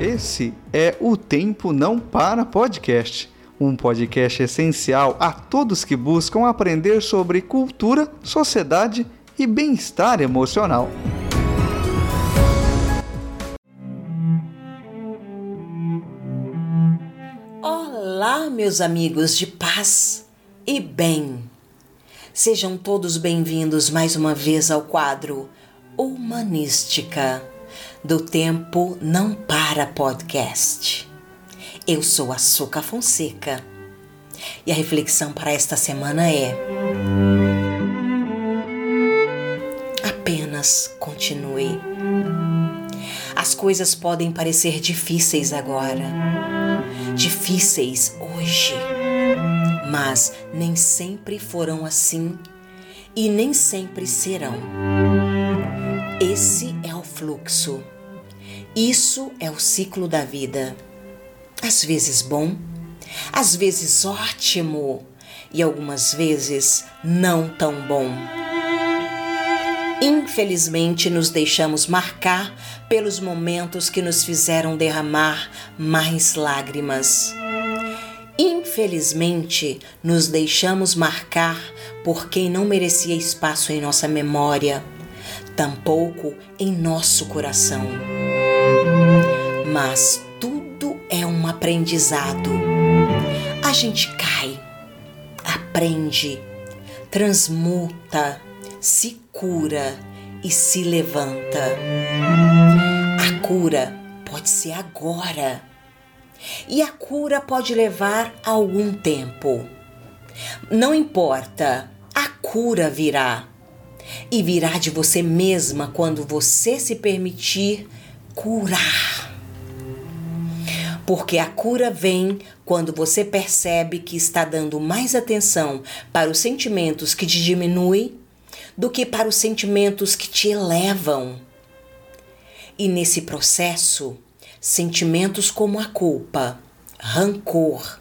Esse é o Tempo Não Para Podcast, um podcast essencial a todos que buscam aprender sobre cultura, sociedade e bem-estar emocional. Olá, meus amigos de paz e bem. Sejam todos bem-vindos mais uma vez ao quadro Humanística do Tempo Não Para Podcast. Eu sou a Suca Fonseca e a reflexão para esta semana é: apenas continue. As coisas podem parecer difíceis agora, difíceis hoje, mas nem sempre foram assim e nem sempre serão. Esse fluxo. Isso é o ciclo da vida. Às vezes bom, às vezes ótimo e algumas vezes não tão bom. Infelizmente, nos deixamos marcar pelos momentos que nos fizeram derramar mais lágrimas. Infelizmente, nos deixamos marcar por quem não merecia espaço em nossa memória tampouco em nosso coração. Mas tudo é um aprendizado. A gente cai, aprende, transmuta, se cura e se levanta. A cura pode ser agora. E a cura pode levar algum tempo. Não importa, a cura virá e virá de você mesma quando você se permitir curar. Porque a cura vem quando você percebe que está dando mais atenção para os sentimentos que te diminuem do que para os sentimentos que te elevam. E nesse processo, sentimentos como a culpa, rancor,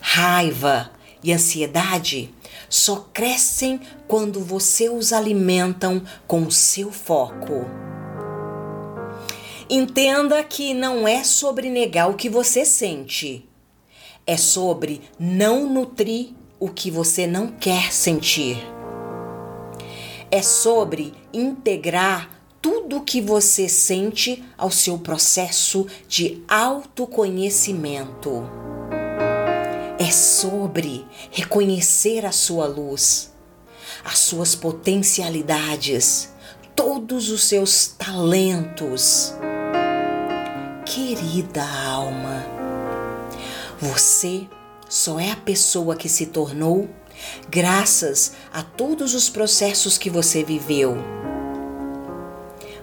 raiva e ansiedade só crescem quando você os alimentam com o seu foco. Entenda que não é sobre negar o que você sente, é sobre não nutrir o que você não quer sentir. É sobre integrar tudo o que você sente ao seu processo de autoconhecimento é sobre reconhecer a sua luz, as suas potencialidades, todos os seus talentos. Querida alma, você só é a pessoa que se tornou graças a todos os processos que você viveu.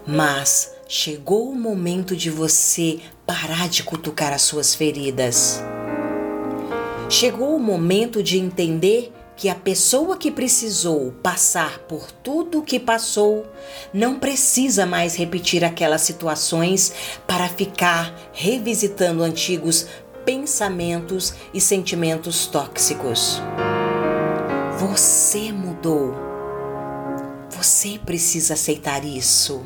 Mas chegou o momento de você parar de cutucar as suas feridas Chegou o momento de entender que a pessoa que precisou passar por tudo o que passou não precisa mais repetir aquelas situações para ficar revisitando antigos pensamentos e sentimentos tóxicos. Você mudou. Você precisa aceitar isso.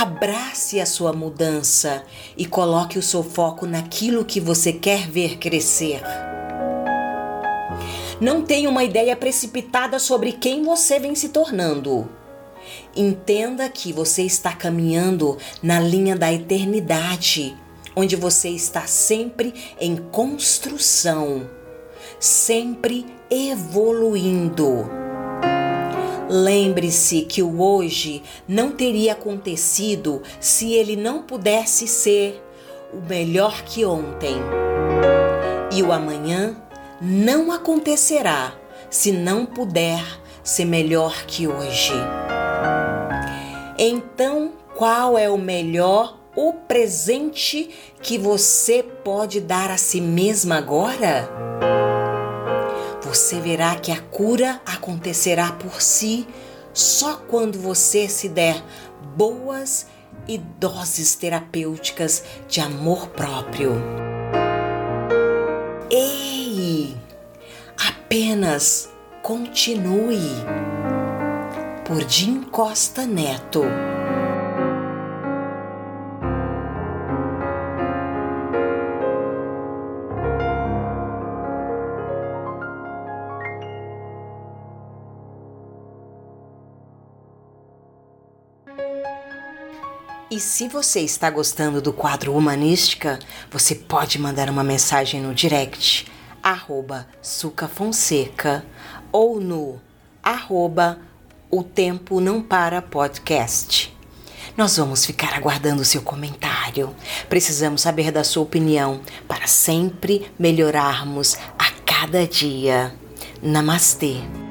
Abrace a sua mudança e coloque o seu foco naquilo que você quer ver crescer. Não tenha uma ideia precipitada sobre quem você vem se tornando. Entenda que você está caminhando na linha da eternidade, onde você está sempre em construção, sempre evoluindo. Lembre-se que o hoje não teria acontecido se ele não pudesse ser o melhor que ontem. E o amanhã não acontecerá se não puder ser melhor que hoje. Então, qual é o melhor, o presente que você pode dar a si mesma agora? Você verá que a cura acontecerá por si só quando você se der boas e doses terapêuticas de amor próprio. Ei! Apenas continue. Por Jim Costa Neto. E se você está gostando do quadro Humanística, você pode mandar uma mensagem no direct, arroba Sucafonseca, ou no arroba O Tempo Não Para Podcast. Nós vamos ficar aguardando seu comentário. Precisamos saber da sua opinião para sempre melhorarmos a cada dia. Namastê!